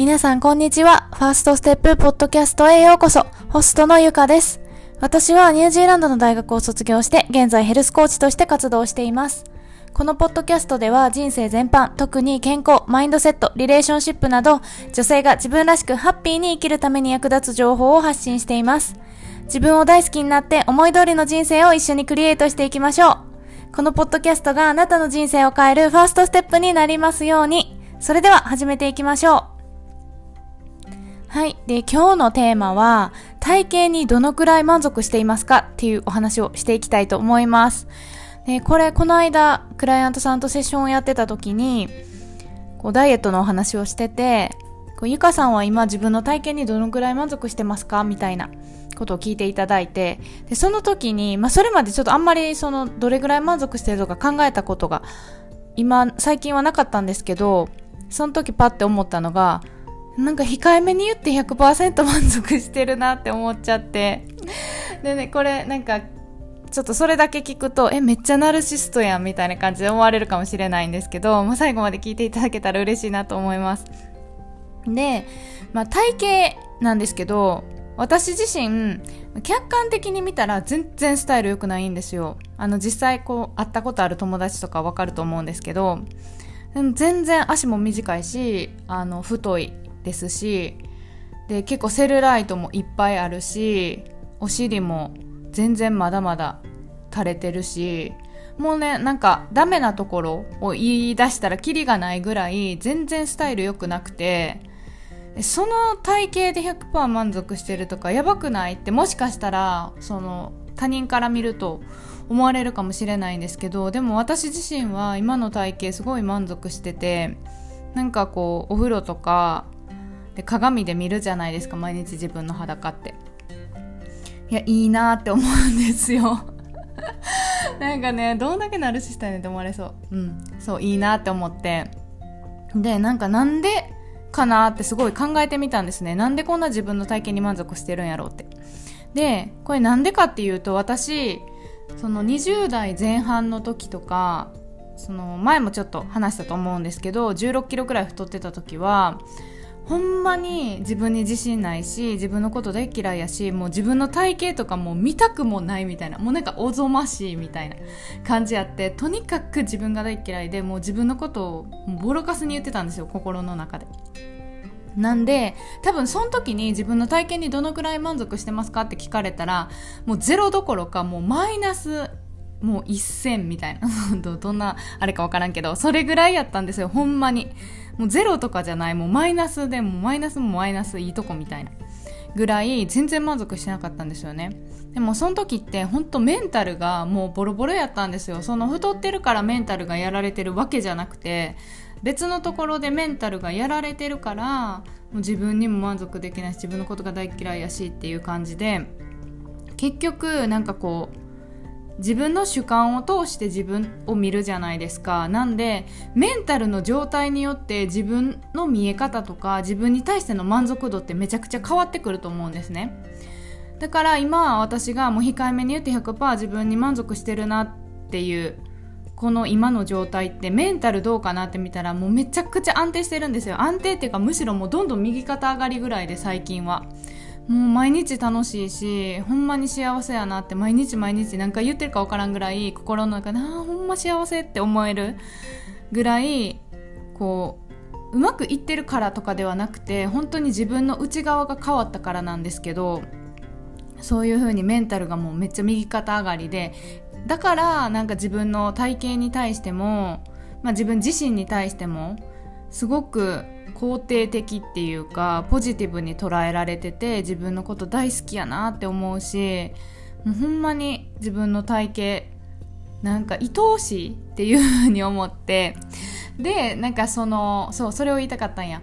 皆さんこんにちは。ファーストステップポッドキャストへようこそ。ホストのゆかです。私はニュージーランドの大学を卒業して、現在ヘルスコーチとして活動しています。このポッドキャストでは人生全般、特に健康、マインドセット、リレーションシップなど、女性が自分らしくハッピーに生きるために役立つ情報を発信しています。自分を大好きになって思い通りの人生を一緒にクリエイトしていきましょう。このポッドキャストがあなたの人生を変えるファーストステップになりますように。それでは始めていきましょう。はい。で、今日のテーマは、体型にどのくらい満足していますかっていうお話をしていきたいと思います。で、これ、この間、クライアントさんとセッションをやってた時に、こう、ダイエットのお話をしてて、こうゆかさんは今自分の体験にどのくらい満足してますかみたいなことを聞いていただいて、で、その時に、まあ、それまでちょっとあんまりその、どれぐらい満足してるとか考えたことが、今、最近はなかったんですけど、その時パッて思ったのが、なんか控えめに言って100%満足してるなって思っちゃって。でね、これなんか、ちょっとそれだけ聞くと、え、めっちゃナルシストやんみたいな感じで思われるかもしれないんですけど、まあ、最後まで聞いていただけたら嬉しいなと思います。で、まあ、体型なんですけど、私自身、客観的に見たら全然スタイル良くないんですよ。あの、実際こう、会ったことある友達とかわかると思うんですけど、全然足も短いし、あの、太いですし、で、結構セルライトもいっぱいあるし、お尻も全然まだまだ垂れてるし、もうね、なんかダメなところを言い出したらキリがないぐらい全然スタイル良くなくて、その体型で100%満足してるとかやばくないってもしかしたらその他人から見ると思われるかもしれないんですけどでも私自身は今の体型すごい満足しててなんかこうお風呂とかで鏡で見るじゃないですか毎日自分の裸って。いやいいなって思うんですよ。なんかねどんだけナルシストやねんって思われそう。うん。そういいなって思って。でなんかなんでかなってすごい考えてみたんですね。なんでこんな自分の体験に満足してるんやろうって。で、これなんでかっていうと私、その20代前半の時とか、その前もちょっと話したと思うんですけど、16キロくらい太ってた時は、ほんまに自分に自信ないし、自分のこと大嫌いやし、もう自分の体型とかも見たくもないみたいな、もうなんかおぞましいみたいな感じやって、とにかく自分が大嫌いで、もう自分のことをボロカスに言ってたんですよ、心の中で。なんで、多分その時に自分の体験にどのくらい満足してますかって聞かれたら、もうゼロどころかもうマイナスもう一線みたいな。どんな、あれかわからんけど、それぐらいやったんですよ、ほんまに。もうゼロとかじゃない、もうマイナスでもマイナスもマイナスいいとこみたいな。ぐらい全然満足してなかったんですよね。でもその時って本当メンタルがもうボロボロやったんですよ。その太ってるからメンタルがやられてるわけじゃなくて、別のところでメンタルがやられてるからもう自分にも満足できないし自分のことが大嫌いやしっていう感じで結局なんかこう自分の主観を通して自分を見るじゃないですか。なんでメンタルの状態によって自分の見え方とか自分に対しての満足度ってめちゃくちゃ変わってくると思うんですね。だから今私がもう控えめに言って100%自分に満足してるなっていうこの今の状態ってメンタルどうかなって見たらもうめちゃくちゃ安定してるんですよ。安定っていうかむしろもうどんどん右肩上がりぐらいで最近は。もう毎日楽しいしほんまに幸せやなって毎日毎日何か言ってるか分からんぐらい心の中であほんま幸せって思えるぐらいこううまくいってるからとかではなくて本当に自分の内側が変わったからなんですけどそういう風にメンタルがもうめっちゃ右肩上がりでだからなんか自分の体型に対しても、まあ、自分自身に対してもすごく肯定的っていうかポジティブに捉えられてて自分のこと大好きやなって思うしもうほんまに自分の体型なんか愛おしいっていう風に思ってでなんかそのそうそれを言いたかったんや。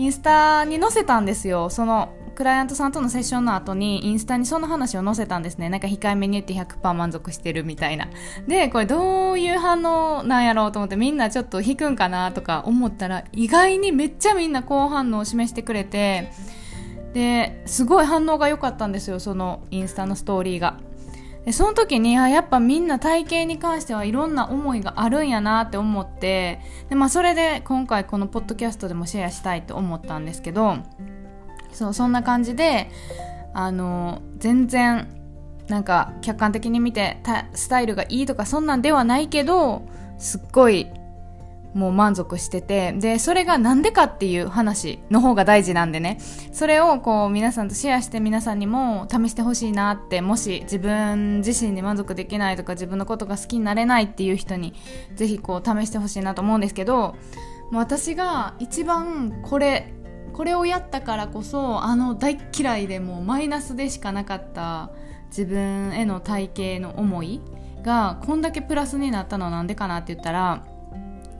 インスタに載せたんですよ。そのクライアントさんとのセッションの後にインスタにその話を載せたんですね。なんか控えめに言って100%満足してるみたいな。で、これどういう反応なんやろうと思ってみんなちょっと引くんかなとか思ったら意外にめっちゃみんな好反応を示してくれて、で、すごい反応が良かったんですよ、そのインスタのストーリーが。でその時にあやっぱみんな体型に関してはいろんな思いがあるんやなって思ってで、まあ、それで今回このポッドキャストでもシェアしたいと思ったんですけどそうそんな感じであの全然なんか客観的に見てスタイルがいいとかそんなんではないけどすっごいもう満足してて、で、それがなんでかっていう話の方が大事なんでね、それをこう皆さんとシェアして皆さんにも試してほしいなって、もし自分自身に満足できないとか自分のことが好きになれないっていう人に、ぜひこう試してほしいなと思うんですけど、もう私が一番これ、これをやったからこそ、あの大嫌いでもうマイナスでしかなかった自分への体型の思いがこんだけプラスになったのはなんでかなって言ったら、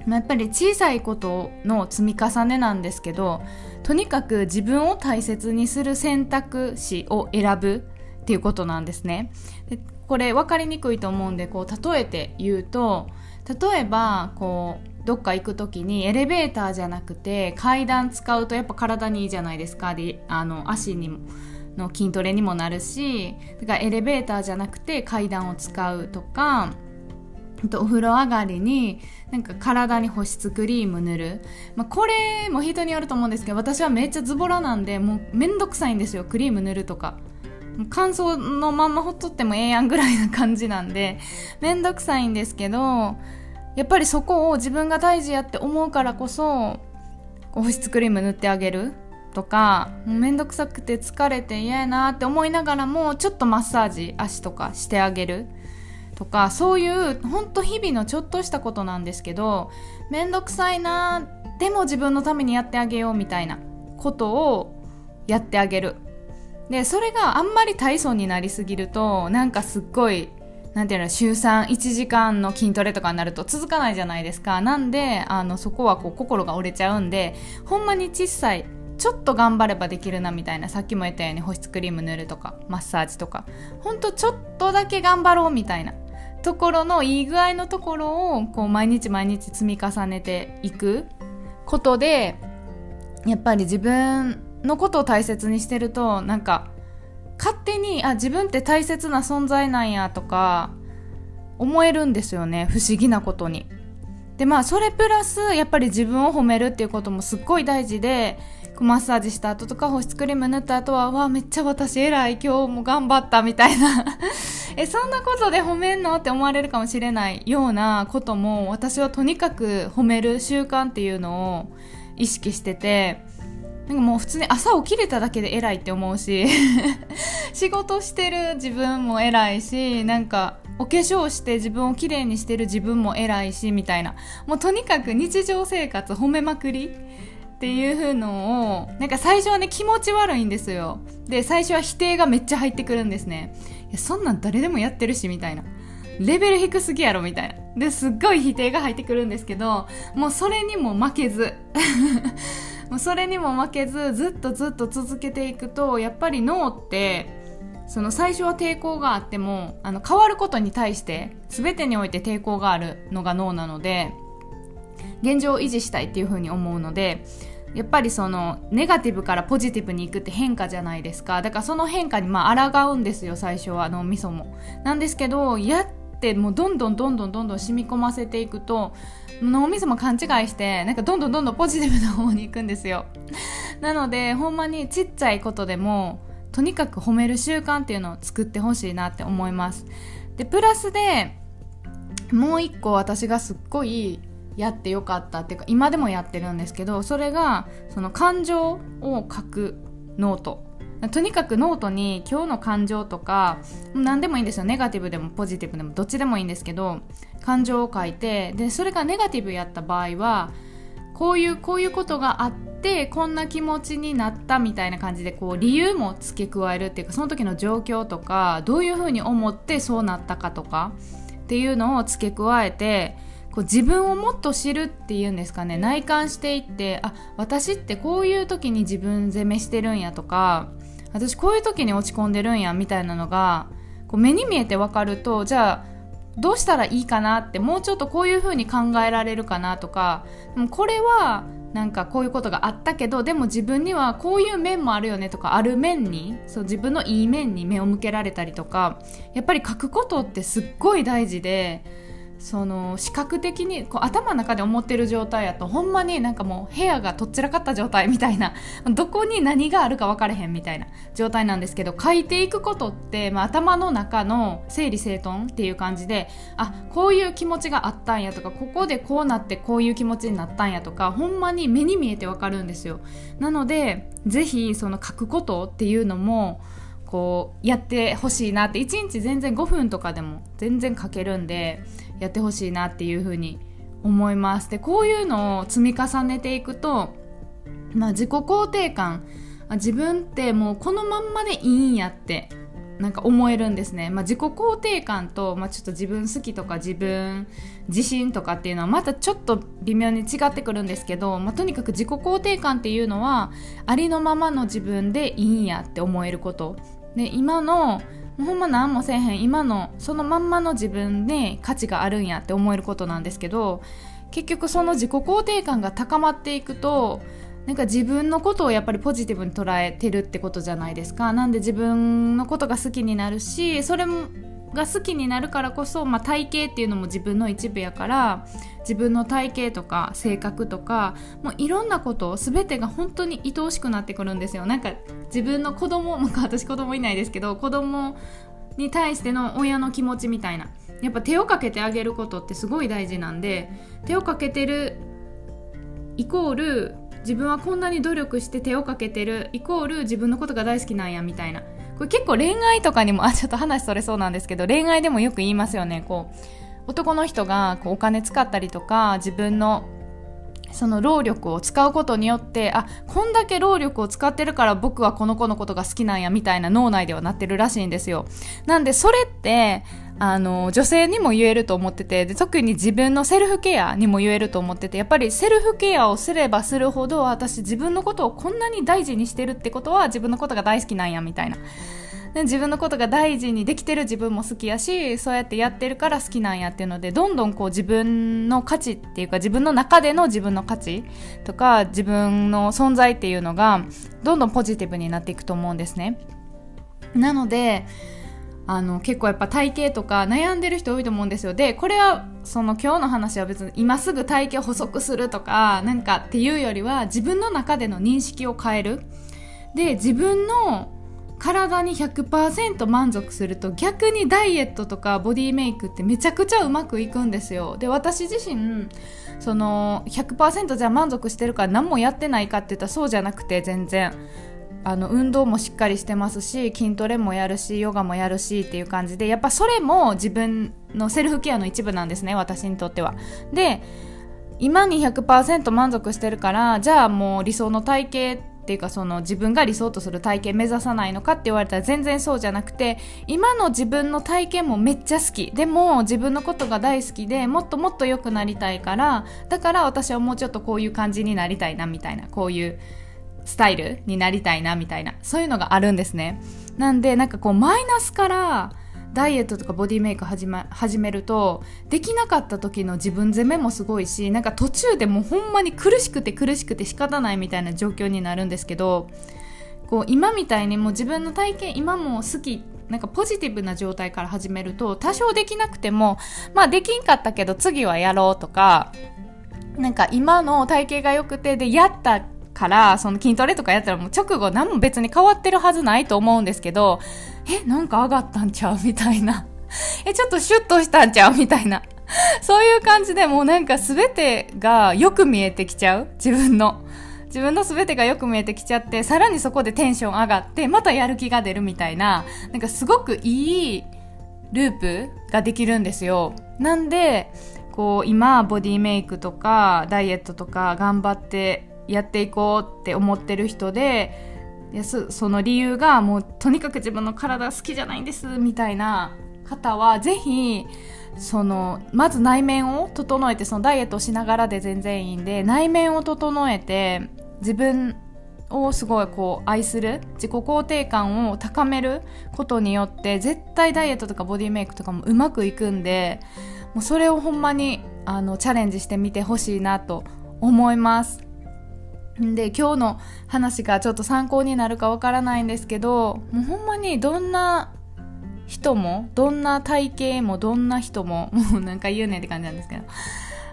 まあ、やっぱり小さいことの積み重ねなんですけどとにかく自分を大切にする選択肢を選ぶっていうことなんですね。でこれ分かりにくいと思うんでこう例えて言うと例えばこうどっか行く時にエレベーターじゃなくて階段使うとやっぱ体にいいじゃないですか。であの足にもの筋トレにもなるしだからエレベーターじゃなくて階段を使うとかとお風呂上がりになんか体に保湿クリーム塗る、まあ、これも人によると思うんですけど私はめっちゃズボラなんでもうめんどくさいんですよ。クリーム塗るとか。乾燥のまんまほっとってもええやんぐらいな感じなんでめんどくさいんですけどやっぱりそこを自分が大事やって思うからこそ保湿クリーム塗ってあげるとかもうめんどくさくて疲れて嫌やなって思いながらもちょっとマッサージ足とかしてあげるとかそういうほんと日々のちょっとしたことなんですけどめんどくさいなでも自分のためにやってあげようみたいなことをやってあげる。でそれがあんまり体操になりすぎるとなんかすっごいなんていうの週31時間の筋トレとかになると続かないじゃないですか。なんであのそこはこう心が折れちゃうんでほんまに小さいちょっと頑張ればできるなみたいなさっきも言ったように保湿クリーム塗るとかマッサージとか。ほんとちょっとだけ頑張ろうみたいな。ところのいい具合のところをこう毎日毎日積み重ねていく。ことでやっぱり自分のことを大切にしてるとなんか勝手にあ自分って大切な存在なんやとか思えるんですよね不思議なことに。でまあそれプラスやっぱり自分を褒めるっていうこともすっごい大事でマッサージした後とか保湿クリーム塗った後はわめっちゃ私偉い今日も頑張ったみたいな えそんなことで褒めんのって思われるかもしれないようなことも私はとにかく褒める習慣っていうのを意識しててなんかもう普通に朝起きれただけで偉いって思うし 仕事してる自分も偉いしなんかお化粧して自分をきれいにしてる自分も偉いしみたいな。もうとにかく日常生活褒めまくりっていうのをなんか最初はね気持ち悪いんですよ。で最初は否定がめっちゃ入ってくるんですね。いやそんなん誰でもやってるしみたいな。レベル低すぎやろみたいな。ですっごい否定が入ってくるんですけどもうそれにも負けず。それにも負けずずっとずっと続けていくとやっぱり脳ってその最初は抵抗があってもあの変わることに対して全てにおいて抵抗があるのが脳なので現状を維持したいっていうふうに思うのでやっぱりそのネガティブからポジティブにいくって変化じゃないですか。だからその変化にまあ抗うんですよ最初は脳みそも。なんですけどやっってもうどんどんどんどんどんどん染み込ませていくと脳みそも勘違いしてなんかどんどんどんどんポジティブな方に行くんですよ。なのでほんまにちっちゃいことでもとにかく褒める習慣っていうのを作ってほしいなって思います。でプラスでもう一個私がすっごいやってよかったっていうか今でもやってるんですけどそれがその感情を書くノート。とにかくノートに今日の感情とか何でもいいんですよ。ネガティブでもポジティブでもどっちでもいいんですけど感情を書いてでそれがネガティブやった場合はこういうこういうことがあってこんな気持ちになったみたいな感じでこう理由も付け加えるっていうかその時の状況とかどういうふうに思ってそうなったかとかっていうのを付け加えてこう自分をもっと知るっていうんですかね。内観していってあ私ってこういう時に自分責めしてるんやとか私こういう時に落ち込んでるんやみたいなのがこう目に見えて分かるとじゃあどうしたらいいかなってもうちょっとこういう風に考えられるかなとかでもこれはなんかこういうことがあったけどでも自分にはこういう面もあるよねとかある面にそう自分のいい面に目を向けられたりとかやっぱり書くことってすっごい大事でその視覚的にこう頭の中で思ってる状態やとほんまになんかもう部屋がとっちらかった状態みたいな どこに何があるか分かれへんみたいな状態なんですけど書いていくことって、まあ、頭の中の整理整頓っていう感じであこういう気持ちがあったんやとかここでこうなってこういう気持ちになったんやとかほんまに目に見えて分かるんですよ。なのでぜひその書くことっていうのもこうやってほしいなって1日全然5分とかでも全然書けるんでやってほしいなっていうふうに思います。でこういうのを積み重ねていくと、まあ、自己肯定感自分ってもうこのまんまでいいんやってなんか思えるんですね、まあ、自己肯定感と、まあ、ちょっと自分好きとか自分自信とかっていうのはまたちょっと微妙に違ってくるんですけど、まあ、とにかく自己肯定感っていうのはありのままの自分でいいんやって思えること。で今のほんま何もせえへん今のそのまんまの自分で価値があるんやって思えることなんですけど結局その自己肯定感が高まっていくとなんか自分のことをやっぱりポジティブに捉えてるってことじゃないですか。なんで自分のことが好きになるしそれもが好きになるからこそ、まあ、体型っていうのも自分の一部やから自分の体型とか性格とかもういろんなこと全てが本当に愛おしくなってくるんですよ。なんか自分の子供、まあ、私子供いないですけど子供に対しての親の気持ちみたいな。やっぱ手をかけてあげることってすごい大事なんで手をかけてるイコール自分はこんなに努力して手をかけてるイコール自分のことが大好きなんやみたいな。これ結構恋愛とかにも あちょっと話それそうなんですけど恋愛でもよく言いますよね。こう男の人がこうお金使ったりとか自分のその労力を使うことによってあこんだけ労力を使ってるから僕はこの子のことが好きなんやみたいな脳内ではなってるらしいんですよ。なんでそれってあの女性にも言えると思っててで特に自分のセルフケアにも言えると思っててやっぱりセルフケアをすればするほど私自分のことをこんなに大事にしてるってことは自分のことが大好きなんやみたいな。自分のことが大事にできてる自分も好きやしそうやってやってるから好きなんやっていうのでどんどんこう自分の価値っていうか自分の中での自分の価値とか自分の存在っていうのがどんどんポジティブになっていくと思うんですね。なのであの結構やっぱ体型とか悩んでる人多いと思うんですよ。でこれはその今日の話は別に今すぐ体型を細くするとかなんかっていうよりは自分の中での認識を変える。で自分の体に100%満足すると逆にダイエットとかボディメイクってめちゃくちゃうまくいくんですよ。で私自身その100%じゃ満足してるから何もやってないかって言ったらそうじゃなくて全然。あの運動もしっかりしてますし筋トレもやるしヨガもやるしっていう感じでやっぱそれも自分のセルフケアの一部なんですね私にとっては。で今に100%満足してるからじゃあもう理想の体型っていうかその自分が理想とする体型目指さないのかって言われたら全然そうじゃなくて今の自分の体型もめっちゃ好き。でも自分のことが大好きでもっともっと良くなりたいからだから私はもうちょっとこういう感じになりたいなみたいなこういうスタイルになりたいなみたいなそういうのがあるんですね。なんでなんかこうマイナスからダイエットとかボディメイク始,、ま、始めるとできなかった時の自分責めもすごいしなんか途中でもうほんまに苦しくて苦しくて仕方ないみたいな状況になるんですけどこう今みたいにもう自分の体験今も好きなんかポジティブな状態から始めると多少できなくてもまあできんかったけど次はやろうとかなんか今の体型が良くてでやったからその筋トレとかやったらもう直後何も別に変わってるはずないと思うんですけどえ、なんか上がったんちゃうみたいな。え、ちょっとシュッとしたんちゃうみたいな。そういう感じでもうなんか全てがよく見えてきちゃう自分の。自分の全てがよく見えてきちゃって、さらにそこでテンション上がって、またやる気が出るみたいな、なんかすごくいいループができるんですよ。なんで、こう今ボディメイクとかダイエットとか頑張ってやっていこうって思ってる人でその理由がもうとにかく自分の体好きじゃないんですみたいな方はぜひそのまず内面を整えてそのダイエットをしながらで全然いいんで内面を整えて自分をすごいこう愛する自己肯定感を高めることによって絶対ダイエットとかボディメイクとかもうまくいくんでもうそれをほんまにあのチャレンジしてみてほしいなと思います。で、今日の話がちょっと参考になるかわからないんですけど、もうほんまにどんな人も、どんな体型も、どんな人も、もうなんか言うねんって感じなんですけど、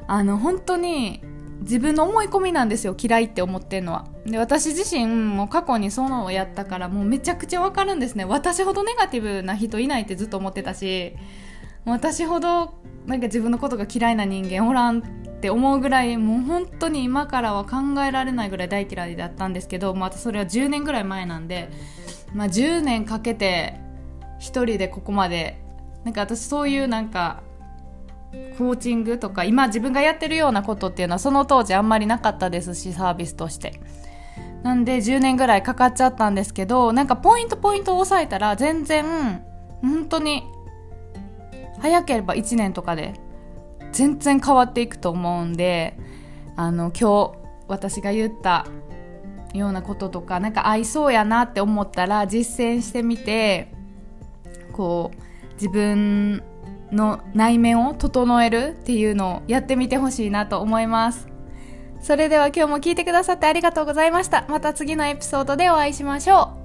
あの、本当に自分の思い込みなんですよ、嫌いって思ってんのは。で、私自身も過去にそのをやったから、もうめちゃくちゃわかるんですね。私ほどネガティブな人いないってずっと思ってたし、私ほどなんか自分のことが嫌いな人間おらんって思うぐらいもう本当に今からは考えられないぐらい大嫌いだったんですけどまたそれは10年ぐらい前なんで、まあ、10年かけて一人でここまでなんか私そういうなんかコーチングとか今自分がやってるようなことっていうのはその当時あんまりなかったですしサービスとして。なんで10年ぐらいかかっちゃったんですけどなんかポイントポイントを押さえたら全然本当に早ければ1年とかで全然変わっていくと思うんであの今日私が言ったようなこととかなんか合いそうやなって思ったら実践してみてこう自分の内面を整えるっていうのをやってみてほしいなと思います。それでは今日も聞いてくださってありがとうございました。また次のエピソードでお会いしましょう。